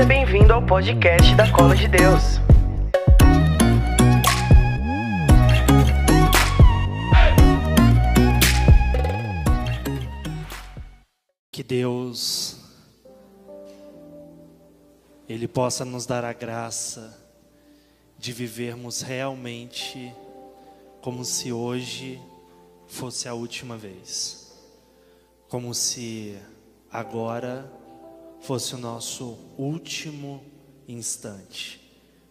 Seja bem-vindo ao podcast da Cola de Deus. Que Deus ele possa nos dar a graça de vivermos realmente como se hoje fosse a última vez. Como se agora fosse o nosso último instante,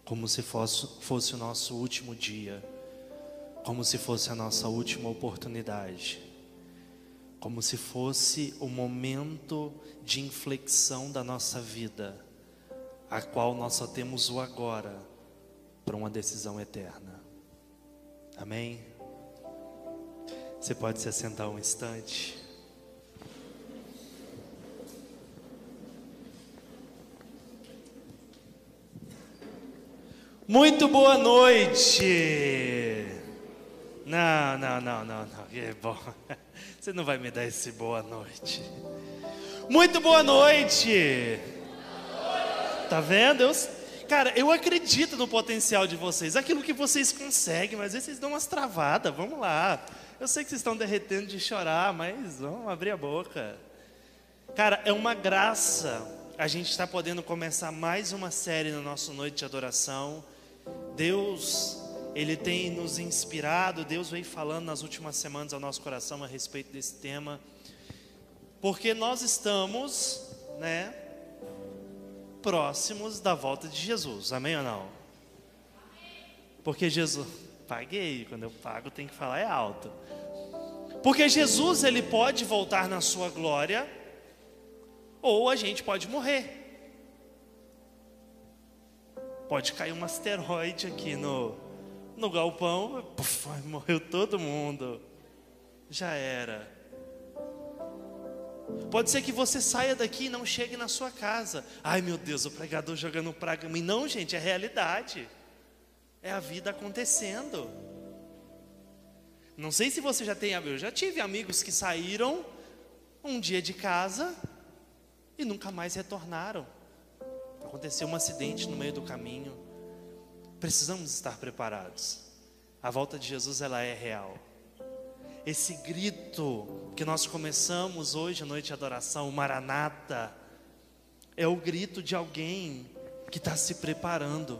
como se fosse, fosse o nosso último dia, como se fosse a nossa última oportunidade, como se fosse o momento de inflexão da nossa vida, a qual nós só temos o agora para uma decisão eterna. Amém? Você pode se assentar um instante. Muito boa noite. Não, não, não, não, não. É bom. Você não vai me dar esse boa noite. Muito boa noite. Tá vendo? Eu, cara, eu acredito no potencial de vocês, aquilo que vocês conseguem, mas às vezes vocês dão umas travadas. Vamos lá. Eu sei que vocês estão derretendo de chorar, mas vamos abrir a boca. Cara, é uma graça a gente estar podendo começar mais uma série no nosso Noite de Adoração. Deus, Ele tem nos inspirado, Deus vem falando nas últimas semanas ao nosso coração a respeito desse tema, porque nós estamos, né, próximos da volta de Jesus, amém ou não? Porque Jesus, paguei, quando eu pago tem que falar é alto. Porque Jesus, Ele pode voltar na sua glória, ou a gente pode morrer pode cair um asteroide aqui no, no galpão, morreu todo mundo. Já era. Pode ser que você saia daqui e não chegue na sua casa. Ai meu Deus, o pregador jogando praga mim. Não, gente, é realidade. É a vida acontecendo. Não sei se você já tem, eu já tive amigos que saíram um dia de casa e nunca mais retornaram aconteceu um acidente no meio do caminho. Precisamos estar preparados. A volta de Jesus ela é real. Esse grito que nós começamos hoje à noite de adoração, o Maranata, é o grito de alguém que está se preparando.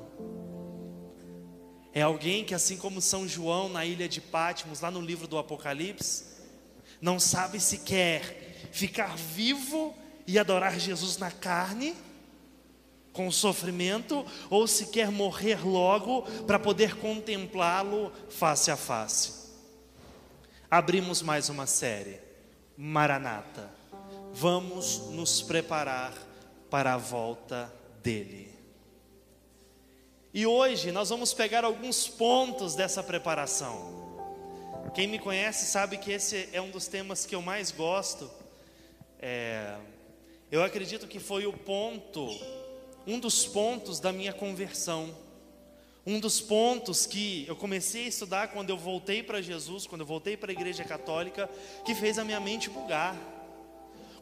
É alguém que, assim como São João na ilha de Pátimos, lá no livro do Apocalipse, não sabe se quer ficar vivo e adorar Jesus na carne com sofrimento ou se quer morrer logo para poder contemplá-lo face a face. Abrimos mais uma série, Maranata. Vamos nos preparar para a volta dele. E hoje nós vamos pegar alguns pontos dessa preparação. Quem me conhece sabe que esse é um dos temas que eu mais gosto. É, eu acredito que foi o ponto um dos pontos da minha conversão. Um dos pontos que eu comecei a estudar quando eu voltei para Jesus, quando eu voltei para a igreja católica, que fez a minha mente bugar.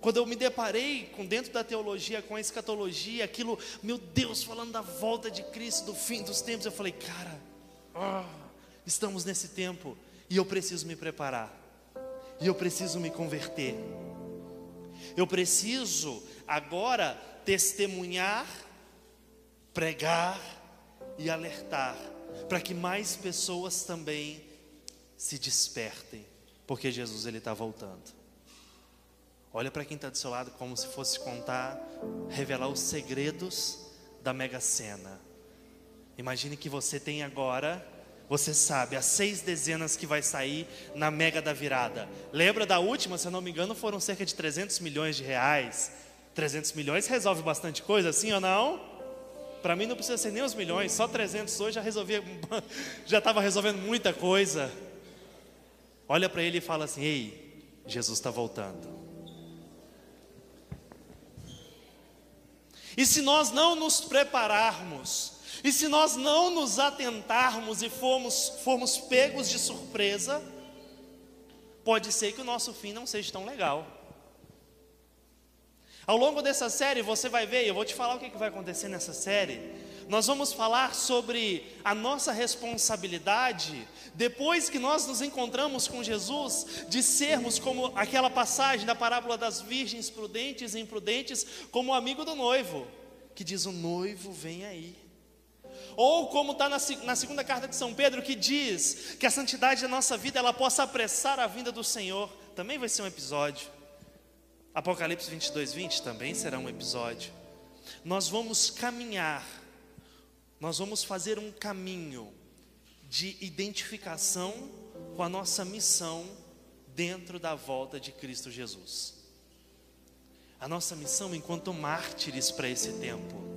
Quando eu me deparei com dentro da teologia, com a escatologia, aquilo, meu Deus, falando da volta de Cristo, do fim dos tempos, eu falei, cara, oh, estamos nesse tempo e eu preciso me preparar. E eu preciso me converter. Eu preciso agora testemunhar pregar e alertar, para que mais pessoas também se despertem, porque Jesus ele está voltando. Olha para quem está do seu lado como se fosse contar, revelar os segredos da Mega Sena. Imagine que você tem agora, você sabe, as seis dezenas que vai sair na Mega da Virada. Lembra da última, se eu não me engano, foram cerca de 300 milhões de reais. 300 milhões resolve bastante coisa, sim ou não? Para mim não precisa ser nem os milhões, só 300 hoje já resolvia, já estava resolvendo muita coisa. Olha para ele e fala assim: Ei, Jesus está voltando. E se nós não nos prepararmos, e se nós não nos atentarmos e formos, formos pegos de surpresa, pode ser que o nosso fim não seja tão legal. Ao longo dessa série, você vai ver, eu vou te falar o que vai acontecer nessa série. Nós vamos falar sobre a nossa responsabilidade, depois que nós nos encontramos com Jesus, de sermos como aquela passagem da parábola das virgens prudentes e imprudentes, como o amigo do noivo, que diz: O noivo vem aí. Ou como está na, na, segunda carta de São Pedro, que diz que a santidade da nossa vida ela possa apressar a vinda do Senhor, também vai ser um episódio. Apocalipse 22, 20 também será um episódio. Nós vamos caminhar, nós vamos fazer um caminho de identificação com a nossa missão dentro da volta de Cristo Jesus. A nossa missão enquanto mártires para esse tempo.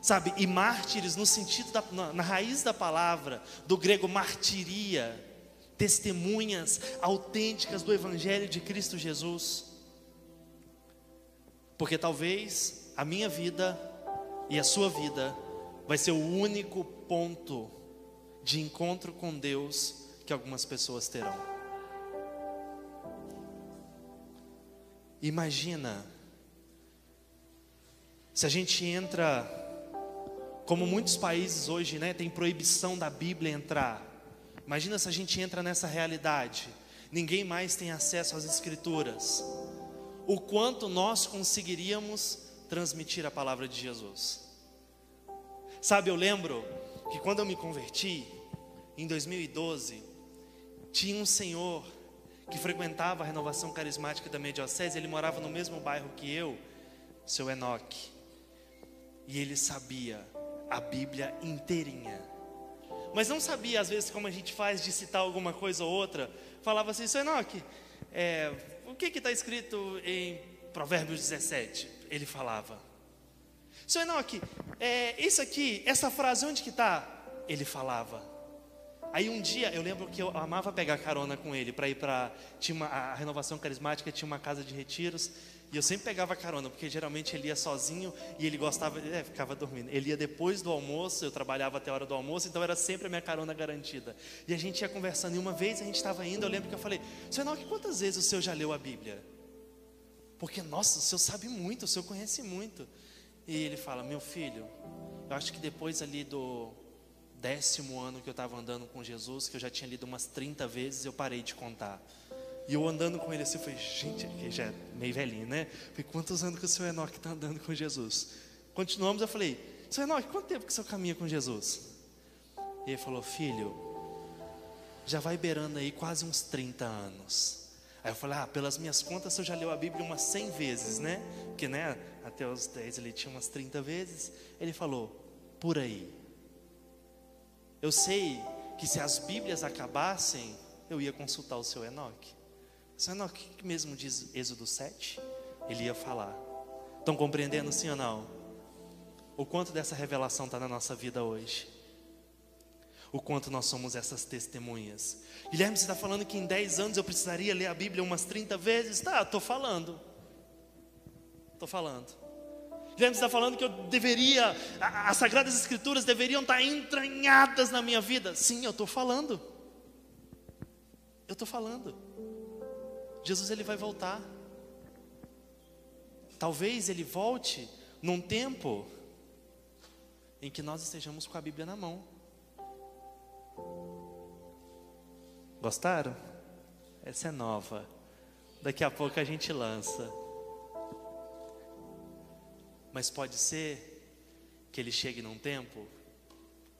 Sabe, e mártires no sentido da, na, na raiz da palavra, do grego martiria, testemunhas autênticas do Evangelho de Cristo Jesus. Porque talvez a minha vida e a sua vida vai ser o único ponto de encontro com Deus que algumas pessoas terão. Imagina se a gente entra, como muitos países hoje, né, tem proibição da Bíblia entrar. Imagina se a gente entra nessa realidade. Ninguém mais tem acesso às Escrituras. O quanto nós conseguiríamos transmitir a palavra de Jesus. Sabe, eu lembro que quando eu me converti, em 2012, tinha um senhor que frequentava a renovação carismática da minha diocese, ele morava no mesmo bairro que eu, seu Enoque. E ele sabia a Bíblia inteirinha. Mas não sabia, às vezes, como a gente faz de citar alguma coisa ou outra. Falava assim, seu Enoque, é, o que está escrito em Provérbios 17? Ele falava. Seu Enoque, é, isso aqui, essa frase, onde que está? Ele falava. Aí um dia eu lembro que eu amava pegar carona com ele para ir para a renovação carismática tinha uma casa de retiros e eu sempre pegava carona porque geralmente ele ia sozinho e ele gostava é, ficava dormindo. Ele ia depois do almoço, eu trabalhava até a hora do almoço, então era sempre a minha carona garantida. E a gente ia conversando e uma vez a gente estava indo, eu lembro que eu falei: "Senhor, que quantas vezes o senhor já leu a Bíblia?" Porque nossa, o senhor sabe muito, o senhor conhece muito. E ele fala: "Meu filho, eu acho que depois ali do décimo ano que eu estava andando com Jesus, que eu já tinha lido umas 30 vezes, eu parei de contar. E eu andando com ele assim, eu falei, gente, que já é meio velhinho, né? Eu falei, quantos anos que o seu Enoque está andando com Jesus? Continuamos, eu falei, seu Enoque, quanto tempo que o senhor caminha com Jesus? E ele falou, filho, já vai beirando aí quase uns 30 anos. Aí eu falei, ah, pelas minhas contas, você já leu a Bíblia umas 100 vezes, né? Porque, né, até os 10 ele tinha umas 30 vezes. Ele falou, por aí. Eu sei que se as Bíblias acabassem, eu ia consultar o seu Enoque. O seu Enoque, que mesmo diz Êxodo 7? Ele ia falar. Estão compreendendo sim ou não? O quanto dessa revelação está na nossa vida hoje? O quanto nós somos essas testemunhas? Guilherme, você está falando que em 10 anos eu precisaria ler a Bíblia umas 30 vezes? Tá, estou falando. Estou falando. Guilherme está falando que eu deveria, as Sagradas Escrituras deveriam estar entranhadas na minha vida. Sim, eu estou falando. Eu estou falando. Jesus ele vai voltar. Talvez ele volte num tempo em que nós estejamos com a Bíblia na mão. Gostaram? Essa é nova. Daqui a pouco a gente lança. Mas pode ser que ele chegue num tempo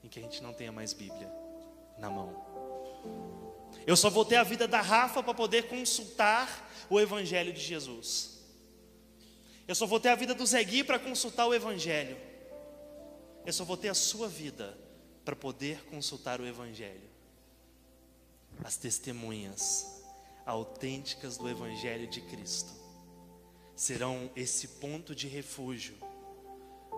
em que a gente não tenha mais Bíblia na mão. Eu só vou ter a vida da Rafa para poder consultar o Evangelho de Jesus. Eu só vou ter a vida do Zegui para consultar o Evangelho. Eu só vou ter a sua vida para poder consultar o Evangelho. As testemunhas autênticas do Evangelho de Cristo serão esse ponto de refúgio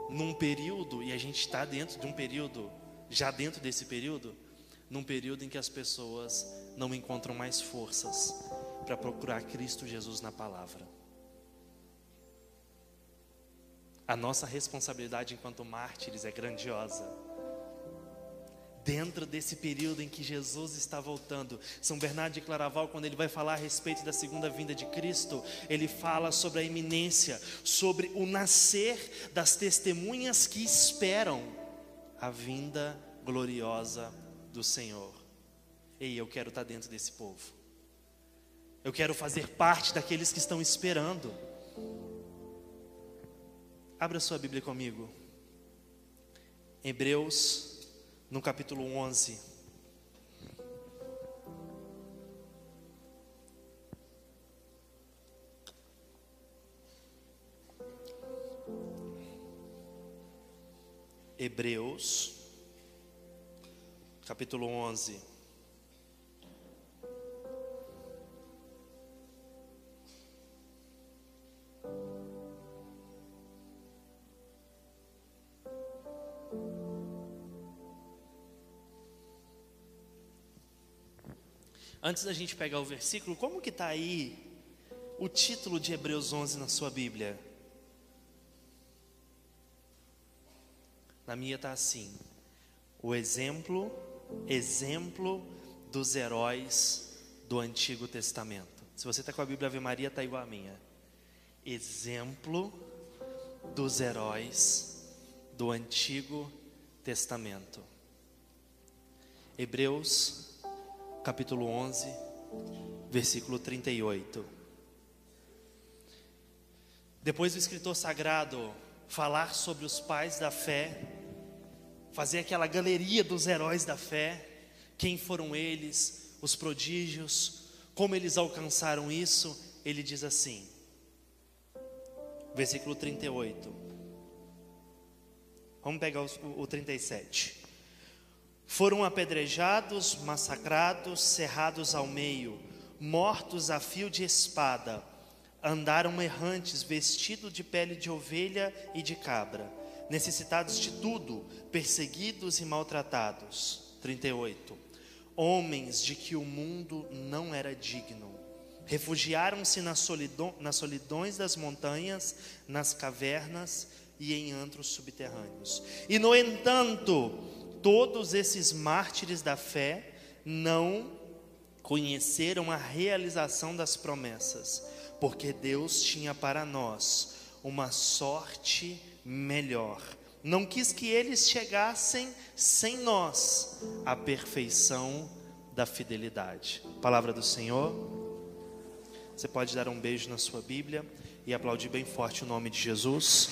num período, e a gente está dentro de um período, já dentro desse período, num período em que as pessoas não encontram mais forças para procurar Cristo Jesus na palavra. A nossa responsabilidade enquanto mártires é grandiosa. dentro desse período em que Jesus está voltando. São Bernardo de Claraval, quando ele vai falar a respeito da segunda vinda de Cristo, ele fala sobre a iminência, sobre o nascer das testemunhas que esperam a vinda gloriosa do Senhor. Ei, eu quero estar dentro desse povo. Eu quero fazer parte daqueles que estão esperando. Abra sua Bíblia comigo. Hebreus no capítulo 11. Hebreus, capítulo 11. Antes da gente pegar o versículo, como que está aí o título de Hebreus 11 na sua Bíblia? Na minha está assim: o exemplo, exemplo dos heróis do Antigo Testamento. Se você está com a Bíblia Ave Maria, está igual a minha. Exemplo dos heróis do Antigo Testamento. Hebreus capítulo 11, versículo 38. Depois o escritor sagrado falar sobre os pais da fé, fazer aquela galeria dos heróis da fé, quem foram eles, os prodígios, como eles alcançaram isso, ele diz assim, versículo 38. Vamos pegar o, o 37. Foram apedrejados, massacrados, cerrados ao meio, mortos a fio de espada, andaram errantes, vestidos de pele de ovelha e de cabra, necessitados de tudo, perseguidos e maltratados. 38. Homens de que o mundo não era digno, refugiaram-se nas, nas solidões das montanhas, nas cavernas e em antros subterrâneos. E no entanto, todos esses mártires da fé não conheceram a realização das promessas, porque Deus tinha para nós uma sorte melhor. Não quis que eles chegassem sem nós à perfeição da fidelidade. Palavra do Senhor. Você pode dar um beijo na sua Bíblia e aplaudir bem forte o nome de Jesus.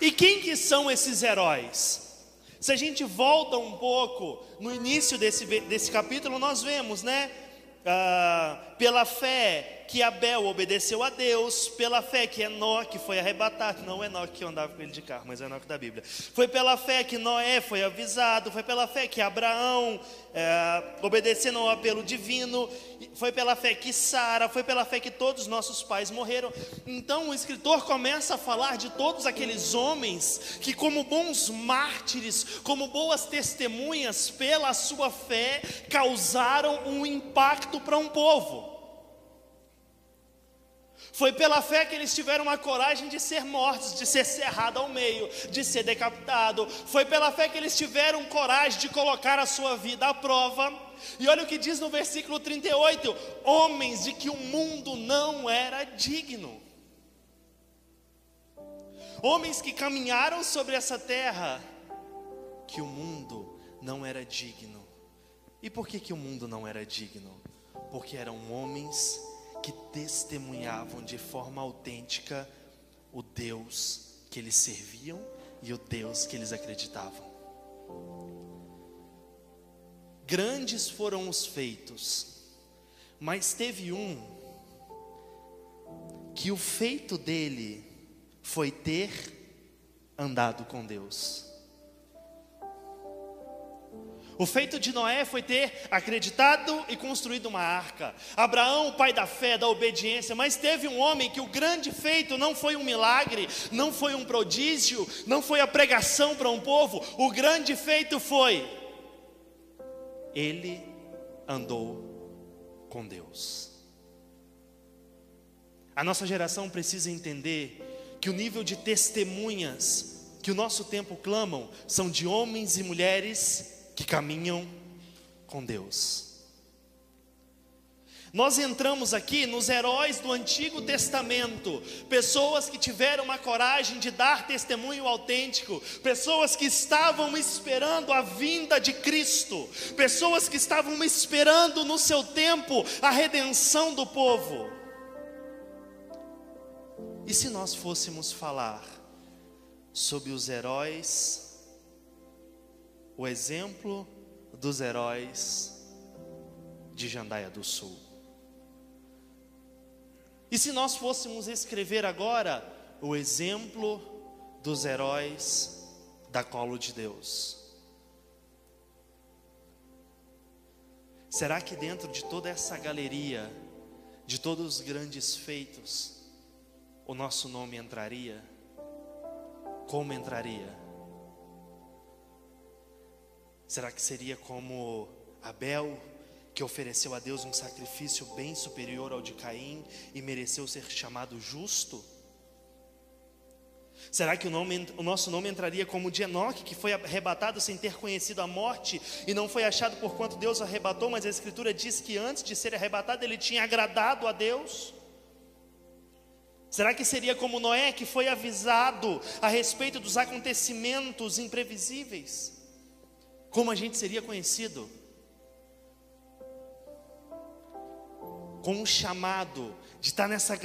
E quem que são esses heróis? Se a gente volta um pouco no início desse, desse capítulo, nós vemos, né? Ah, pela fé que Abel obedeceu a Deus, pela fé que Enoque foi arrebatado, não Enoque que andava com ele de carro, mas Enoque da Bíblia. Foi pela fé que Noé foi avisado, foi pela fé que Abraão, é, obedecendo ao apelo divino, foi pela fé que Sara, foi pela fé que todos os nossos pais morreram. Então o escritor começa a falar de todos aqueles homens que, como bons mártires, como boas testemunhas, pela sua fé, causaram um impacto para um povo. Foi pela fé que eles tiveram a coragem de ser mortos, de ser cerrado ao meio, de ser decapitado. Foi pela fé que eles tiveram coragem de colocar a sua vida à prova. E olha o que diz no versículo 38: homens de que o mundo não era digno. Homens que caminharam sobre essa terra, que o mundo não era digno. E por que, que o mundo não era digno? Porque eram homens que testemunhavam de forma autêntica o Deus que eles serviam e o Deus que eles acreditavam. Grandes foram os feitos, mas teve um que o feito dele foi ter andado com Deus. O feito de Noé foi ter acreditado e construído uma arca. Abraão, o pai da fé, da obediência, mas teve um homem que o grande feito não foi um milagre, não foi um prodígio, não foi a pregação para um povo. O grande feito foi ele andou com Deus. A nossa geração precisa entender que o nível de testemunhas que o nosso tempo clamam são de homens e mulheres que caminham com Deus. Nós entramos aqui nos heróis do Antigo Testamento, pessoas que tiveram a coragem de dar testemunho autêntico, pessoas que estavam esperando a vinda de Cristo, pessoas que estavam esperando no seu tempo a redenção do povo. E se nós fôssemos falar sobre os heróis, o exemplo dos heróis de Jandaia do Sul? E se nós fôssemos escrever agora o exemplo dos heróis da colo de Deus? Será que dentro de toda essa galeria, de todos os grandes feitos, o nosso nome entraria? Como entraria? Será que seria como Abel? que ofereceu a Deus um sacrifício bem superior ao de Caim e mereceu ser chamado justo? Será que o, nome, o, nosso nome entraria como de Enoque, que foi arrebatado sem ter conhecido a morte e não foi achado por quanto Deus o arrebatou, mas a Escritura diz que antes de ser arrebatado ele tinha agradado a Deus? Será que seria como Noé, que foi avisado a respeito dos acontecimentos imprevisíveis? Como a gente seria conhecido? com um chamado de estar nessa,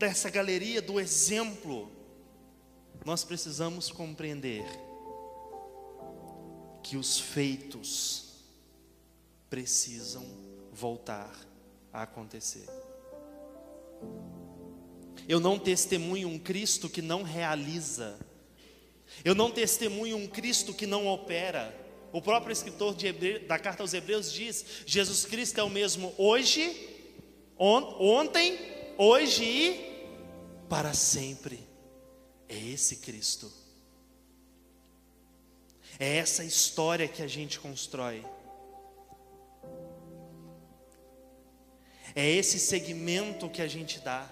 nessa galeria do exemplo, nós precisamos compreender que os feitos precisam voltar a acontecer. Eu não testemunho um Cristo que não realiza, eu não testemunho um Cristo que não opera. O próprio escritor da carta aos Hebreus diz: Jesus Cristo é o mesmo hoje, ontem, hoje e para sempre. É esse Cristo. É essa história que a gente constrói. É esse segmento que a gente dá.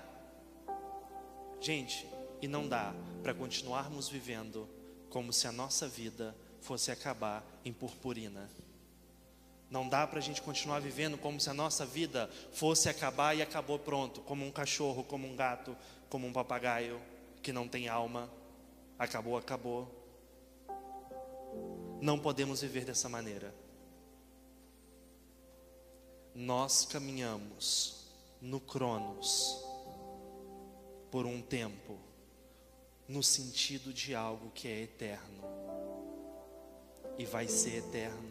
Gente, e não dá para continuarmos vivendo como se a nossa vida fosse acabar em purpurina. Não dá para a gente continuar vivendo como se a nossa vida fosse acabar e acabou pronto, como um cachorro, como um gato, como um papagaio que não tem alma. Acabou, acabou. Não podemos viver dessa maneira. Nós caminhamos no Cronos por um tempo, no sentido de algo que é eterno e vai ser eterno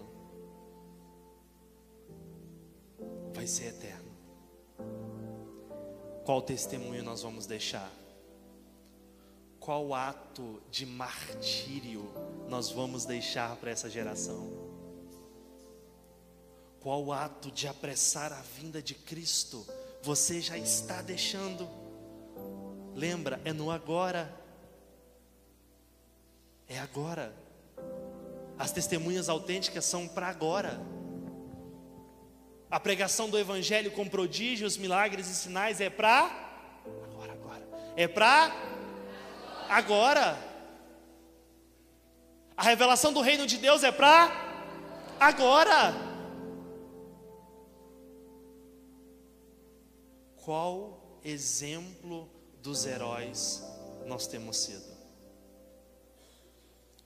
vai ser eterno. Qual testemunho nós vamos deixar? Qual ato de martírio nós vamos deixar para essa geração? Qual ato de apressar a vinda de Cristo você já está deixando? Lembra, é no agora. É agora. As testemunhas autênticas são para agora. A pregação do Evangelho com prodígios, milagres e sinais é para agora, agora. É para agora. A revelação do reino de Deus é para agora. Qual exemplo dos heróis nós temos sido?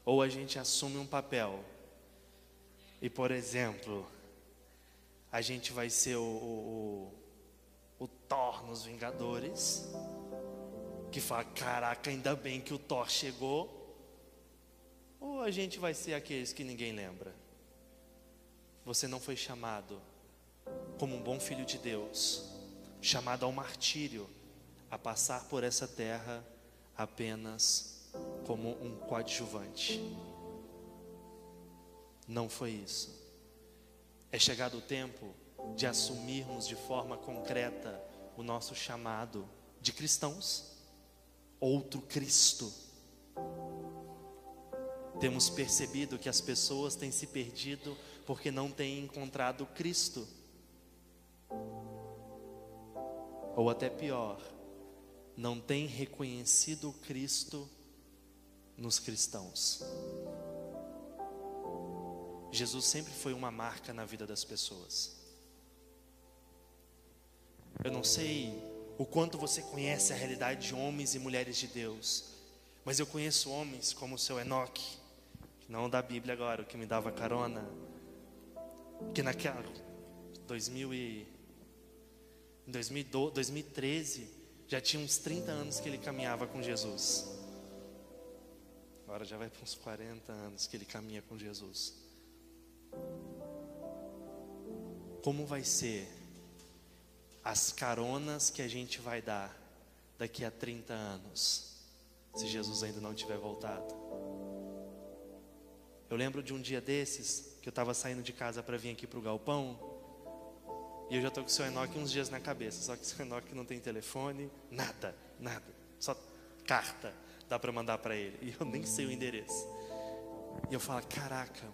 Ou a gente assume um papel e, por exemplo, a gente vai ser o, o, o, Thor nos Vingadores, que fala: caraca, ainda bem que o Thor chegou. Ou a gente vai ser aqueles que ninguém lembra. Você não foi chamado como um bom filho de Deus, chamado ao martírio, a passar por essa terra apenas como um coadjuvante. Não foi isso. É chegado o tempo de assumirmos de forma concreta o nosso chamado de cristãos, outro Cristo. Temos percebido que as pessoas têm se perdido porque não têm encontrado Cristo. Ou até pior, não tem reconhecido Cristo nos cristãos. Jesus sempre foi uma marca na vida das pessoas. Eu não sei o quanto você conhece a realidade de homens e mulheres de Deus, mas eu conheço homens como o seu Enoque, não da Bíblia agora, o que me dava carona, que naquela 2000 e, em 2012, 2013 já tinha uns 30 anos que ele caminhava com Jesus. Agora já vai para uns 40 anos que ele caminha com Jesus. Como vai ser as caronas que a gente vai dar daqui a 30 anos, se Jesus ainda não tiver voltado? Eu lembro de um dia desses que eu estava saindo de casa para vir aqui para o galpão e eu já estou com o seu Enoque uns dias na cabeça, só que o seu Enoque não tem telefone, nada, nada, só carta dá para mandar para ele e eu nem sei o endereço. E eu falo, caraca,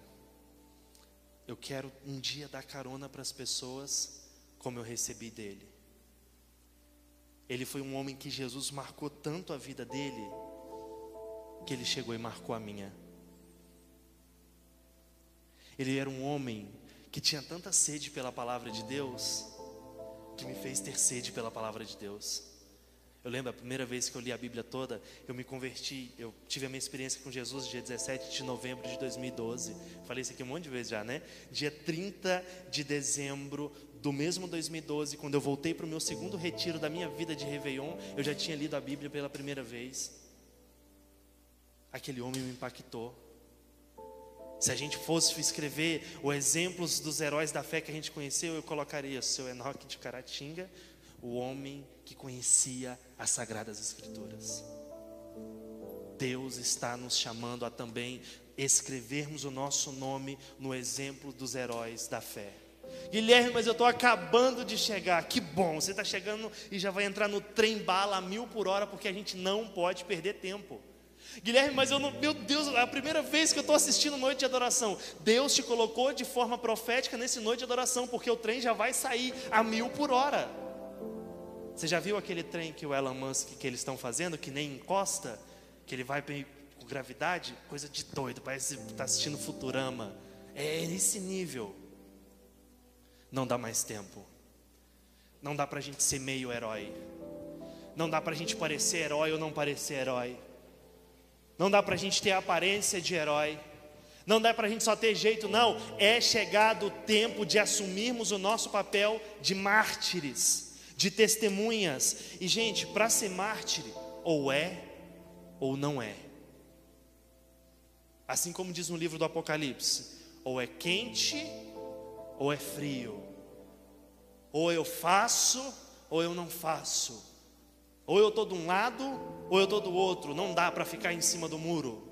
eu quero um dia dar carona para as pessoas como eu recebi dele. Ele foi um homem que Jesus marcou tanto a vida dele, que ele chegou e marcou a minha. Ele era um homem que tinha tanta sede pela palavra de Deus, que me fez ter sede pela palavra de Deus. Eu lembro a primeira vez que eu li a Bíblia toda, eu me converti, eu tive a minha experiência com Jesus dia 17 de novembro de 2012. Falei isso aqui um monte de vezes já, né? Dia 30 de dezembro do mesmo 2012, quando eu voltei para o meu segundo retiro da minha vida de Réveillon, eu já tinha lido a Bíblia pela primeira vez. Aquele homem me impactou. Se a gente fosse escrever os exemplos dos heróis da fé que a gente conheceu, eu colocaria o seu Enoque de Caratinga, o homem que conhecia as Sagradas Escrituras. Deus está nos chamando a também escrevermos o nosso nome no exemplo dos heróis da fé. Guilherme, mas eu estou acabando de chegar. Que bom, você está chegando e já vai entrar no trem bala a mil por hora, porque a gente não pode perder tempo. Guilherme, mas eu não, meu Deus, é a primeira vez que eu estou assistindo Noite de Adoração. Deus te colocou de forma profética nesse Noite de Adoração, porque o trem já vai sair a mil por hora. Você já viu aquele trem que o Elon Musk que eles estão fazendo, que nem encosta, que ele vai com gravidade? Coisa de doido, parece que está assistindo Futurama. É nesse nível. Não dá mais tempo. Não dá para a gente ser meio herói. Não dá para a gente parecer herói ou não parecer herói. Não dá para a gente ter a aparência de herói. Não dá para a gente só ter jeito, não. É chegado o tempo de assumirmos o nosso papel de mártires de testemunhas. E, gente, para ser mártir, ou é ou não é. Assim como diz no livro do Apocalipse: ou é quente ou é frio. Ou eu faço ou eu não faço. Ou eu estou de um lado ou eu estou do outro. Não dá para ficar em cima do muro.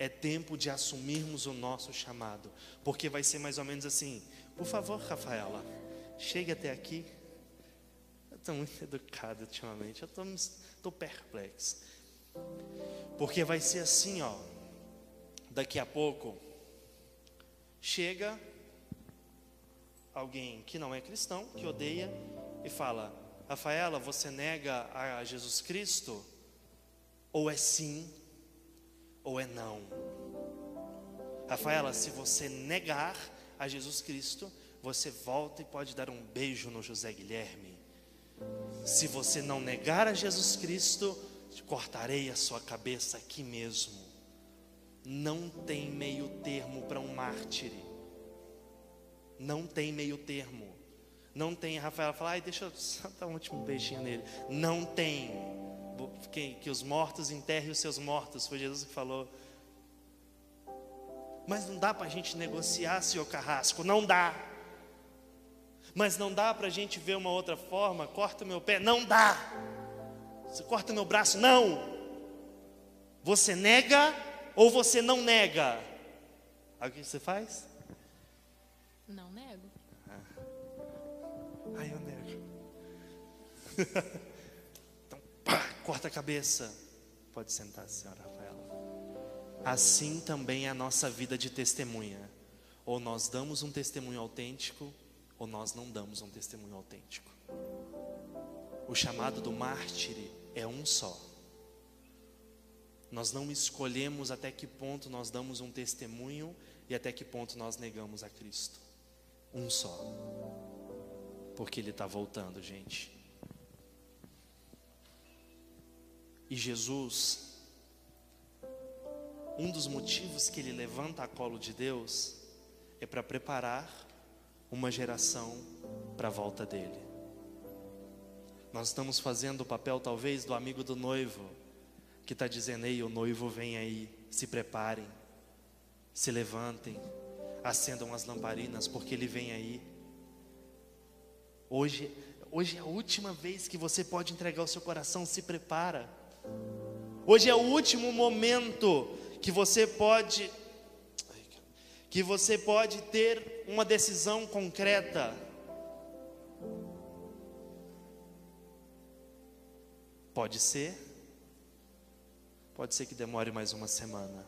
É tempo de assumirmos o nosso chamado. Porque vai ser mais ou menos assim: por favor, Rafaela, chegue até aqui estou muito educado ultimamente. Eu estou perplexo. Porque vai ser assim, ó. Daqui a pouco, chega alguém que não é cristão, que odeia, e fala: Rafaela, você nega a Jesus Cristo? Ou é sim, ou é não. Rafaela, se você negar a Jesus Cristo, você volta e pode dar um beijo no José Guilherme. Se você não negar a Jesus Cristo, cortarei a sua cabeça aqui mesmo. Não tem meio termo para um mártir. Não tem meio termo. Não tem, Rafael fala, ai, deixa eu só dar um último beijinho nele. Não tem. Que, que os mortos enterrem os seus mortos, foi Jesus que falou. Mas não dá para a gente negociar, senhor Carrasco, não dá. Mas não dá para a gente ver uma outra forma, corta meu pé, não dá. Você corta meu braço, não. Você nega ou você não nega? Aí o que você faz? Não nego. Ah. Aí eu nego. então, pá, corta a cabeça. Pode sentar, senhora Rafaela. Assim também é a nossa vida de testemunha. Ou nós damos um testemunho autêntico, ou nós não damos um testemunho autêntico. O chamado do mártire é um só. Nós não escolhemos até que ponto nós damos um testemunho e até que ponto nós negamos a Cristo. Um só. Porque Ele está voltando, gente. E Jesus, um dos motivos que Ele levanta a colo de Deus é para preparar uma geração para a volta dele. Nós estamos fazendo o papel, talvez, do amigo do noivo, que está dizendo: Ei, o noivo vem aí, se preparem, se levantem, acendam as lamparinas, porque ele vem aí. Hoje, hoje é a última vez que você pode entregar o seu coração, se prepara. Hoje é o último momento que você pode que você pode ter uma decisão concreta. Pode ser, pode ser que demore mais uma semana,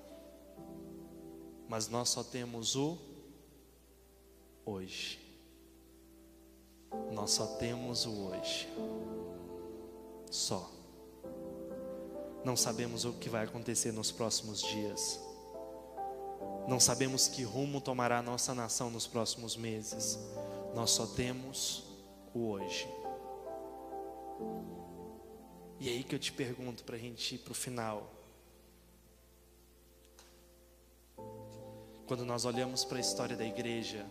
mas nós só temos o hoje. Nós só temos o hoje, só. Não sabemos o que vai acontecer nos próximos dias. Não sabemos que rumo tomará a nossa nação nos próximos meses. Nós só temos o hoje. E é aí que eu te pergunto para a gente ir para o final. Quando nós olhamos para a história da igreja,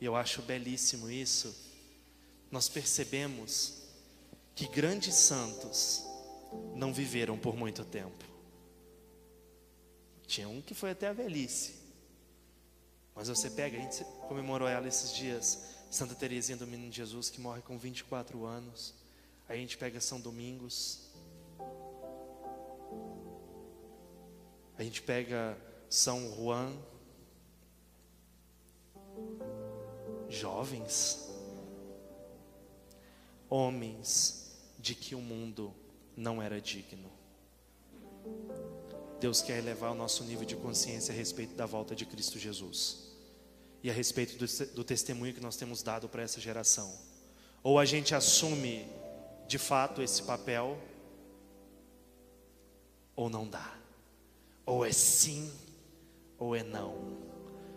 e eu acho belíssimo isso, nós percebemos que grandes santos não viveram por muito tempo. Tinha um que foi até a velhice. Mas você pega, a gente comemorou ela esses dias, Santa Teresinha do Menino Jesus, que morre com 24 anos. Aí a gente pega São Domingos. A gente pega São Juan. Jovens. Homens de que o mundo não era digno. Deus quer elevar o nosso nível de consciência a respeito da volta de Cristo Jesus e a respeito do, do testemunho que nós temos dado para essa geração. Ou a gente assume de fato esse papel, ou não dá. Ou é sim, ou é não.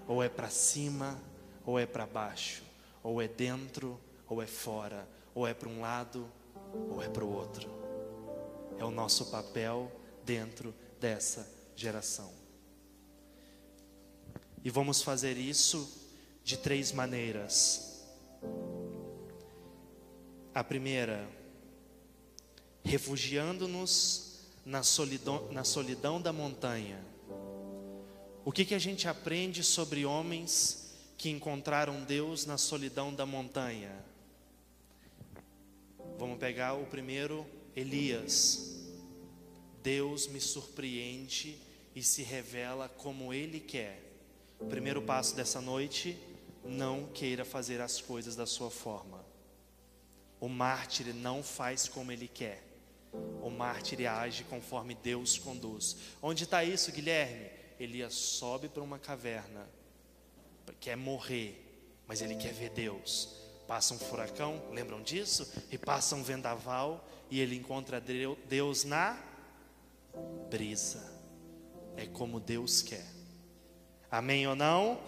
Ou é para cima, ou é para baixo. Ou é dentro, ou é fora. Ou é para um lado, ou é para o outro. É o nosso papel dentro dessa geração. E vamos fazer isso de três maneiras. A primeira, refugiando-nos na solidão, na solidão da montanha. O que, que a gente aprende sobre homens que encontraram Deus na solidão da montanha? Vamos pegar o primeiro, Elias. Deus me surpreende e se revela como Ele quer. Primeiro passo dessa noite, não queira fazer as coisas da sua forma. O mártir não faz como ele quer. O mártir age conforme Deus conduz. Onde está isso, Guilherme? Elias sobe para uma caverna, quer morrer, mas ele quer ver Deus. Passa um furacão, lembram disso? E passa um vendaval, e ele encontra Deus na brisa. É como Deus quer. Amém ou não?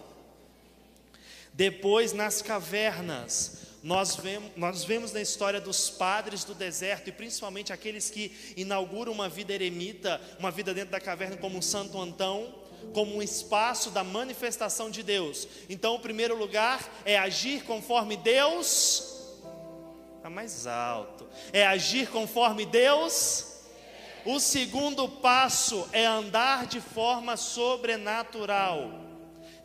Depois, nas cavernas, nós vemos, nós vemos na história dos padres do deserto, e principalmente aqueles que inauguram uma vida eremita, uma vida dentro da caverna, como Santo Antão, como um espaço da manifestação de Deus. Então, o primeiro lugar é agir conforme Deus. Está mais alto. É agir conforme Deus o segundo passo é andar de forma sobrenatural.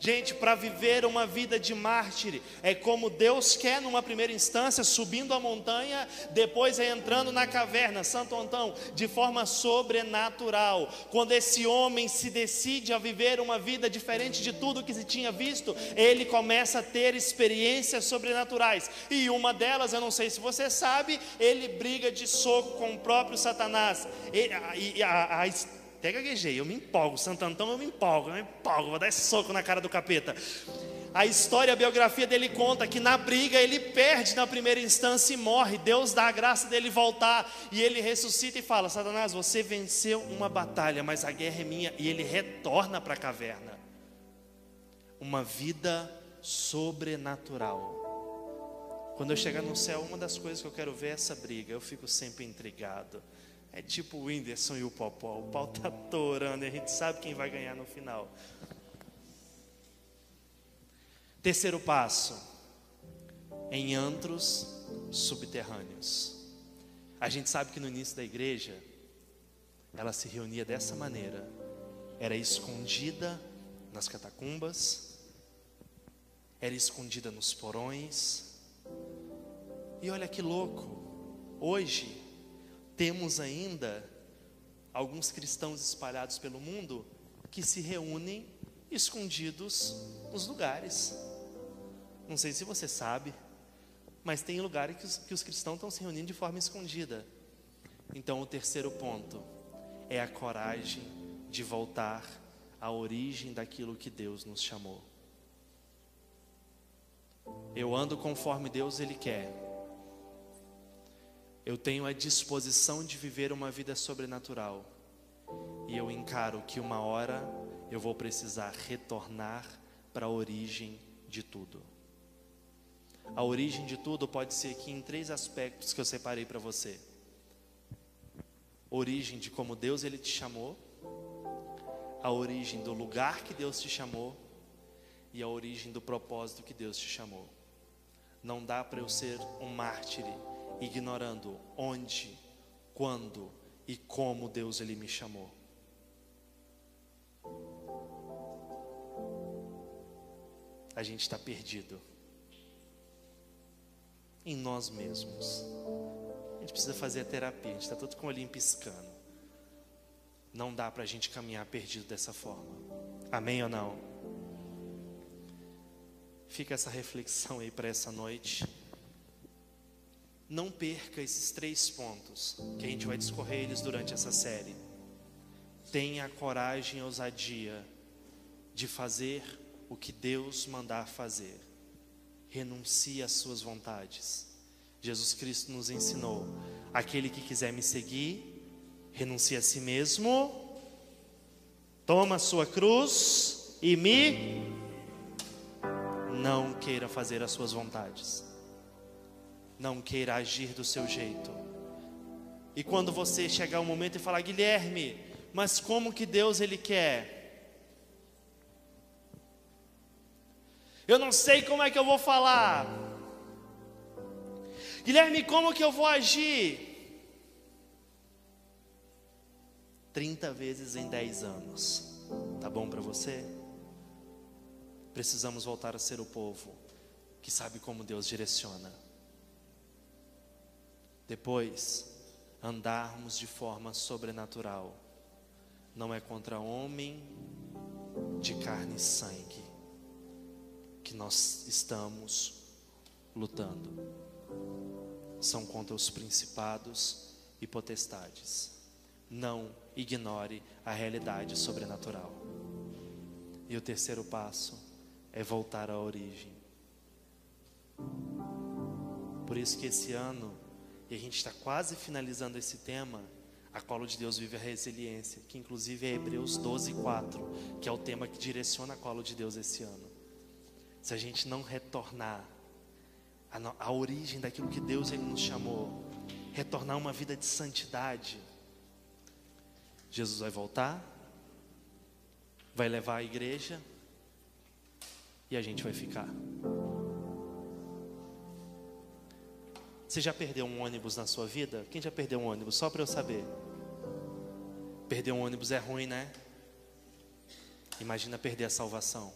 Gente, para viver uma vida de mártir, é como Deus quer numa primeira instância, subindo a montanha, depois é entrando na caverna, Santo Antão, de forma sobrenatural. Quando esse homem se decide a viver uma vida diferente de tudo que se tinha visto, ele começa a ter experiências sobrenaturais. E uma delas, eu não sei se você sabe, ele briga de soco com o próprio Satanás. E, a, a, a até gaguejei, eu me empolgo. Santo Antão eu me empolgo, eu me empolgo, vou dar soco na cara do capeta. A história, a biografia dele conta que na briga ele perde na primeira instância e morre. Deus dá a graça dele voltar e ele ressuscita e fala: Satanás, você venceu uma batalha, mas a guerra é minha. E ele retorna para a caverna. Uma vida sobrenatural. Quando eu chegar no céu, uma das coisas que eu quero ver é essa briga. Eu fico sempre intrigado. É tipo o Whindersson e o Popó. O pau tá torando e a gente sabe quem vai ganhar no final. Terceiro passo, em antros subterrâneos. A gente sabe que no início da igreja, ela se reunia dessa maneira: era escondida nas catacumbas, era escondida nos porões. E olha que louco, hoje temos ainda alguns cristãos espalhados pelo mundo que se reúnem escondidos nos lugares. Não sei se você sabe, mas tem lugares que os, que os cristãos estão se reunindo de forma escondida. Então, o terceiro ponto é a coragem de voltar à origem daquilo que Deus nos chamou. Eu ando conforme Deus Ele quer. Eu tenho a disposição de viver uma vida sobrenatural. E eu encaro que uma hora eu vou precisar retornar para a origem de tudo. A origem de tudo pode ser aqui em três aspectos que eu separei para você. Origem de como Deus ele te chamou, a origem do lugar que Deus te chamou e a origem do propósito que Deus te chamou. Não dá para eu ser um mártir ignorando onde, quando e como Deus ele me chamou. A gente está perdido em nós mesmos. A gente precisa fazer a terapia, a gente está todo com o olhinho piscando. Não dá para a gente caminhar perdido dessa forma. Amém ou não? Fica essa reflexão aí para essa noite. Não perca esses três pontos, que a gente vai discorrer eles durante essa série. Tenha coragem e ousadia de fazer o que Deus mandar fazer renuncie às suas vontades. Jesus Cristo nos ensinou: aquele que quiser me seguir, renuncie a si mesmo, toma a sua cruz e me não queira fazer as suas vontades. Não queira agir do seu jeito. E quando você chegar o um momento e falar, Guilherme, mas como que Deus ele quer? Eu não sei como é que eu vou falar. Guilherme, como que eu vou agir? 30 vezes em 10 anos. Tá bom para você? Precisamos voltar a ser o povo que sabe como Deus direciona. Depois, andarmos de forma sobrenatural. Não é contra homem de carne e sangue que nós estamos lutando. São contra os principados e potestades. Não ignore a realidade sobrenatural. E o terceiro passo é voltar à origem. Por isso que esse ano, e a gente está quase finalizando esse tema, a colo de Deus vive a resiliência, que inclusive é Hebreus 12, 4, que é o tema que direciona a colo de Deus esse ano se a gente não retornar à, origem daquilo que Deus ele nos chamou, retornar uma vida de santidade, Jesus vai voltar, vai levar a igreja e a gente vai ficar. Você já perdeu um ônibus na sua vida? Quem já perdeu um ônibus? Só para eu saber. Perder um ônibus é ruim, né? Imagina perder a salvação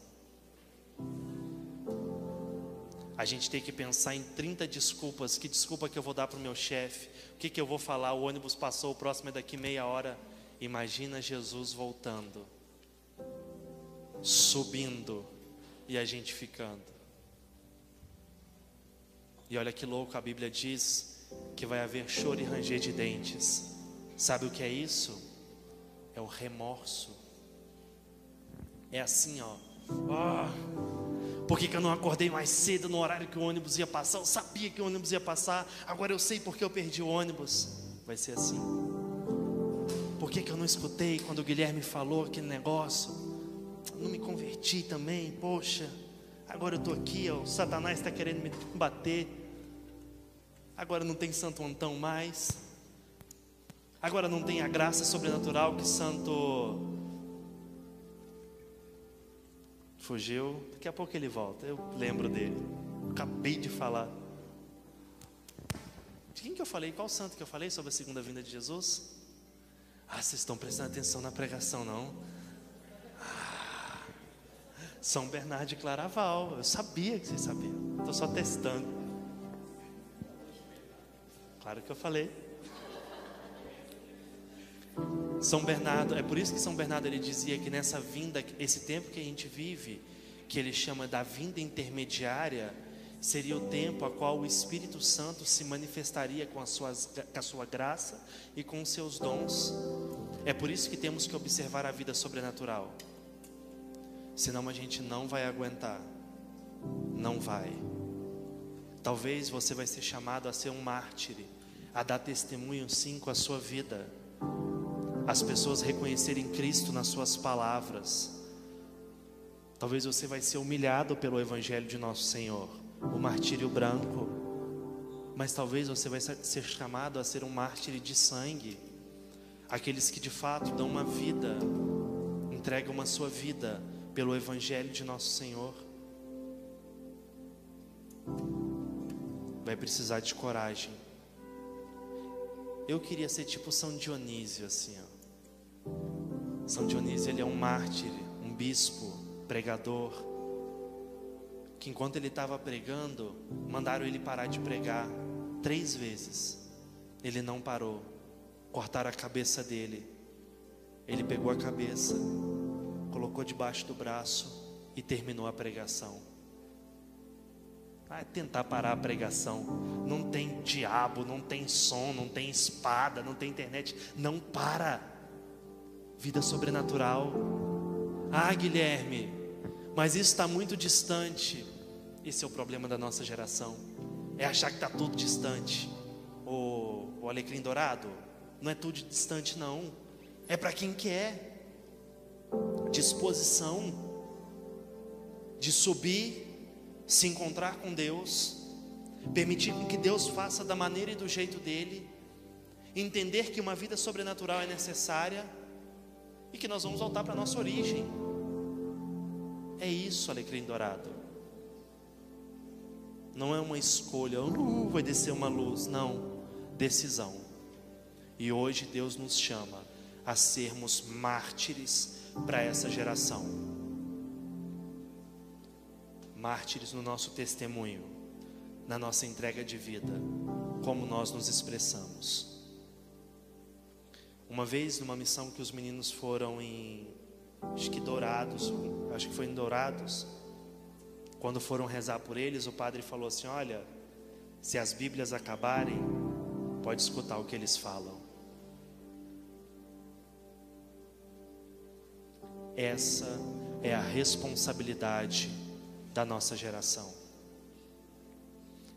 a gente tem que pensar em 30 desculpas. Que desculpa que eu vou dar para o meu chefe? O que, que eu vou falar? O ônibus passou, o próximo é daqui meia hora. Imagina Jesus voltando, subindo e a gente ficando. E olha que louco, a Bíblia diz que vai haver choro e ranger de dentes. Sabe o que é isso? É o remorso. É assim, ó. Oh, Por que, que eu não acordei mais cedo no horário que o ônibus ia passar? Eu sabia que o ônibus ia passar, agora eu sei porque eu perdi o ônibus. Vai ser assim. Por que, que eu não escutei quando o Guilherme falou aquele negócio? Não me converti também, poxa. Agora eu estou aqui, ó, o Satanás está querendo me bater. Agora não tem Santo Antão mais. Agora não tem a graça sobrenatural que Santo fugiu. Daqui a pouco ele volta. Eu lembro dele. Acabei de falar. De quem que eu falei? Qual santo que eu falei sobre a segunda vinda de Jesus? Ah, vocês estão prestando atenção na pregação, não? Ah, São Bernardo de Claraval. Eu sabia que vocês sabiam. Estou só testando. Claro que eu falei. São Bernardo, é por isso que São Bernardo ele dizia que nessa vinda, esse tempo que a gente vive, que ele chama da vinda intermediária, seria o tempo a qual o Espírito Santo se manifestaria com, as suas, com a sua graça e com os seus dons. É por isso que temos que observar a vida sobrenatural. Senão a gente não vai aguentar. Não vai. Talvez você vai ser chamado a ser um mártir, a dar testemunho sim com a sua vida as pessoas reconhecerem Cristo nas suas palavras. Talvez você vai ser humilhado pelo evangelho de nosso Senhor, o martírio branco. Mas talvez você vai ser chamado a ser um mártir de sangue. Aqueles que de fato dão uma vida, entregam uma sua vida pelo evangelho de nosso Senhor. Vai precisar de coragem. Eu queria ser tipo São Dionísio assim, ó. São Dionísio, ele é um mártir, um bispo, pregador, que enquanto ele estava pregando, mandaram ele parar de pregar três vezes. Ele não parou, cortaram a cabeça dele. Ele pegou a cabeça, colocou debaixo do braço e terminou a pregação. Vai tentar parar a pregação. Não tem diabo, não tem som, não tem espada, não tem internet. Não para vida sobrenatural. Ah, Guilherme, mas isso está muito distante. Esse é o problema da nossa geração. É achar que está tudo distante. O, o alecrim dourado não é tudo distante, não. É para quem quer. Disposição de subir, se encontrar com Deus, permitir que Deus faça da maneira e do jeito dele, entender que uma vida sobrenatural é necessária e que nós vamos voltar para a nossa origem. É isso, alecrim dourado. Não é uma escolha, uh, vai descer uma luz. Não, decisão. E hoje Deus nos chama a sermos mártires para essa geração. Mártires no nosso testemunho, na nossa entrega de vida, como nós nos expressamos. Uma vez, numa missão que os meninos foram em, acho que Dourados, acho que foi em Dourados, quando foram rezar por eles, o padre falou assim: Olha, se as Bíblias acabarem, pode escutar o que eles falam. Essa é a responsabilidade da nossa geração.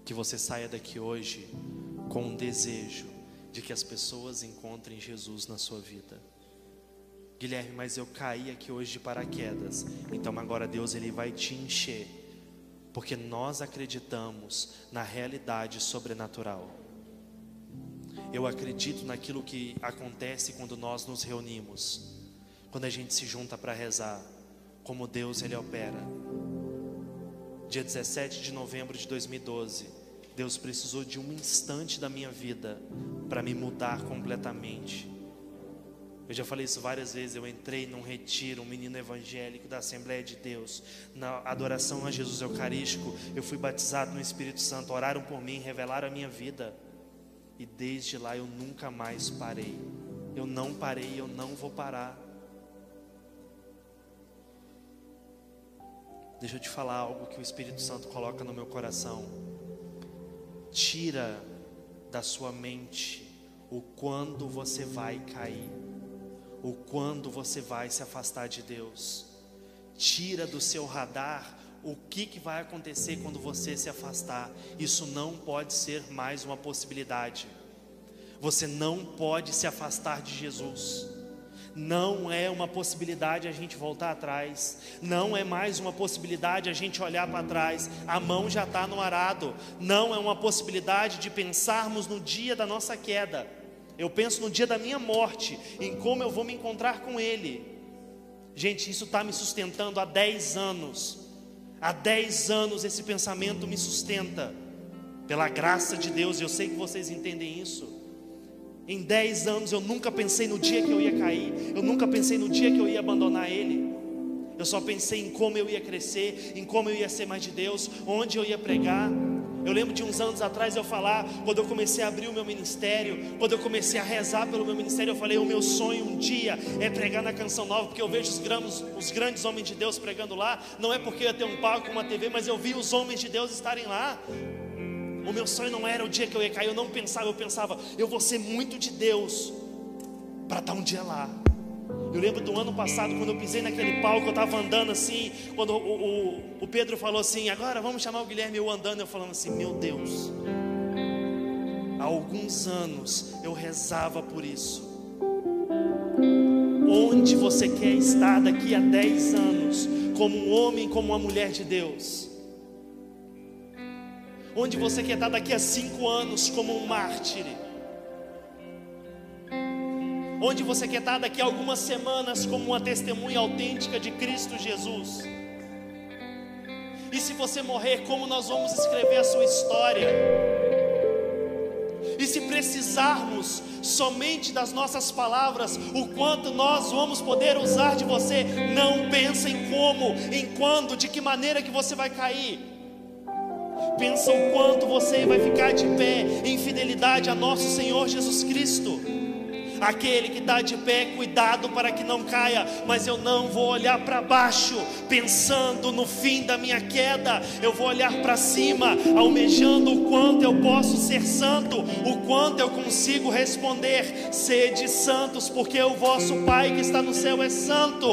Que você saia daqui hoje com um desejo de que as pessoas encontrem Jesus na sua vida. Guilherme, mas eu caí aqui hoje de paraquedas. Então agora Deus ele vai te encher, porque nós acreditamos na realidade sobrenatural. Eu acredito naquilo que acontece quando nós nos reunimos, quando a gente se junta para rezar, como Deus ele opera. Dia 17 de novembro de 2012, Deus precisou de um instante da minha vida para me mudar completamente. Eu já falei isso várias vezes. Eu entrei num retiro, um menino evangélico da Assembleia de Deus, na adoração a Jesus Eucarístico. Eu fui batizado no Espírito Santo. Oraram por mim, revelaram a minha vida. E desde lá eu nunca mais parei. Eu não parei, eu não vou parar. Deixa eu te falar algo que o Espírito Santo coloca no meu coração. Tira da sua mente o quando você vai cair, o quando você vai se afastar de Deus. Tira do seu radar o que, que vai acontecer quando você se afastar. Isso não pode ser mais uma possibilidade. Você não pode se afastar de Jesus. Não é uma possibilidade a gente voltar atrás. Não é mais uma possibilidade a gente olhar para trás. A mão já está no arado. Não é uma possibilidade de pensarmos no dia da nossa queda. Eu penso no dia da minha morte, em como eu vou me encontrar com Ele. Gente, isso está me sustentando há 10 anos. Há 10 anos esse pensamento me sustenta. Pela graça de Deus, eu sei que vocês entendem isso. Em 10 anos eu nunca pensei no dia que eu ia cair, eu nunca pensei no dia que eu ia abandonar Ele. Eu só pensei em como eu ia crescer, em como eu ia ser mais de Deus, onde eu ia pregar. Eu lembro de uns anos atrás eu falar, quando eu comecei a abrir o meu ministério, quando eu comecei a rezar pelo meu ministério, eu falei: o meu sonho um dia é pregar na Canção Nova, porque eu vejo os grandes, os grandes homens de Deus pregando lá. Não é porque eu ia ter um palco, uma TV, mas eu vi os homens de Deus estarem lá. O meu sonho não era o dia que eu ia cair, eu não pensava, eu pensava, eu vou ser muito de Deus para estar um dia lá. Eu lembro do ano passado, quando eu pisei naquele palco, eu estava andando assim, quando o, o, o, Pedro falou assim, agora vamos chamar o Guilherme, eu andando, eu falando assim, meu Deus, há alguns anos eu rezava por isso. Onde você quer estar daqui a 10 anos, como um homem, como uma mulher de Deus? Onde você quer estar daqui a cinco anos como um mártir? Onde você quer estar daqui a algumas semanas como uma testemunha autêntica de Cristo Jesus? E se você morrer, como nós vamos escrever a sua história? E se precisarmos somente das nossas palavras, o quanto nós vamos poder usar de você, não pensa em como, em quando, de que maneira que você vai cair. Pensa o quanto você vai ficar de pé em fidelidade a nosso Senhor Jesus Cristo. Aquele que está de pé, cuidado para que não caia, mas eu não vou olhar para baixo, pensando no fim da minha queda, eu vou olhar para cima, almejando o quanto eu posso ser santo, o quanto eu consigo responder: sede santos, porque o vosso Pai que está no céu é santo.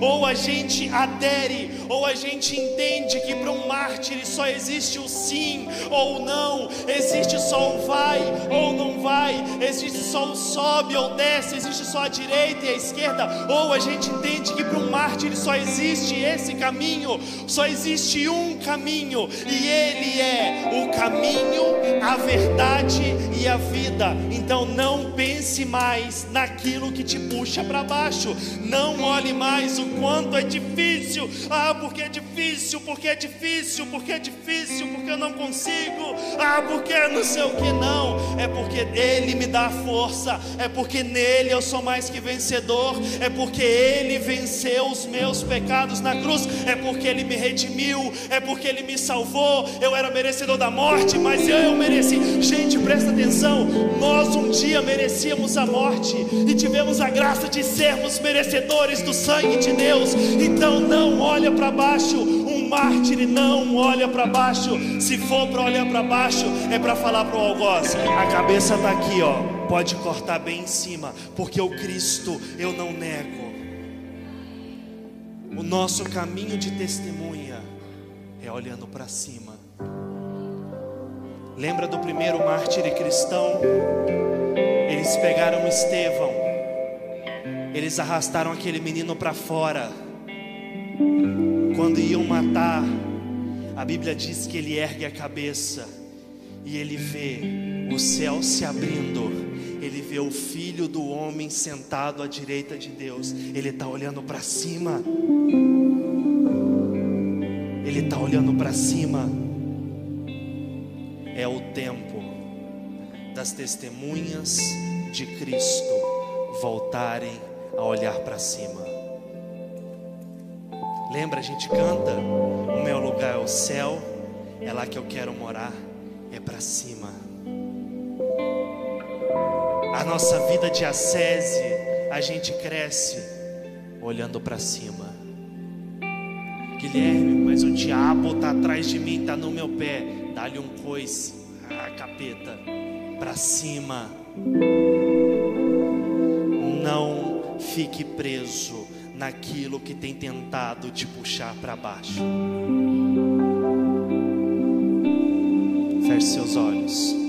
Ou a gente adere, ou a gente entende que para um mártir só existe o sim ou não, existe só o vai ou não vai, existe só o sobe ou desce, existe só a direita e a esquerda, ou a gente entende que para um mártir só existe esse caminho, só existe um caminho, e ele é o caminho, a verdade e a vida. Então não pense mais naquilo que te puxa para baixo, não olhe mais o quanto é difícil, ah, porque é difícil, porque é difícil, porque é difícil, porque eu não consigo, ah, porque não sei o que, não, é porque ele me dá força, é porque porque nele eu sou mais que vencedor, é porque ele venceu os meus pecados na cruz, é porque ele me redimiu, é porque ele me salvou. Eu era merecedor da morte, mas eu mereci. Gente, presta atenção: nós um dia merecíamos a morte e tivemos a graça de sermos merecedores do sangue de Deus. Então não olha para baixo, um mártir não olha para baixo. Se for para olhar para baixo, é para falar para o algoz: a cabeça está aqui, ó pode cortar bem em cima, porque o Cristo eu não nego. O nosso caminho de testemunha é olhando para cima. Lembra do primeiro mártir cristão? Eles pegaram Estevão, eles arrastaram aquele menino para fora. Quando iam matar, a Bíblia diz que ele ergue a cabeça e ele vê o céu se abrindo ele vê o filho do homem sentado à direita de Deus, ele está olhando para cima, ele está olhando para cima. É o tempo das testemunhas de Cristo voltarem a olhar para cima. Lembra, a gente canta: O meu lugar é o céu, é lá que eu quero morar, é para cima a nossa vida de a gente cresce olhando para cima. Guilherme, mas o diabo está atrás de mim, está no meu pé. Dá-lhe um coice, ah, capeta, para cima. Não fique preso naquilo que tem tentado te puxar para baixo. Feche seus olhos.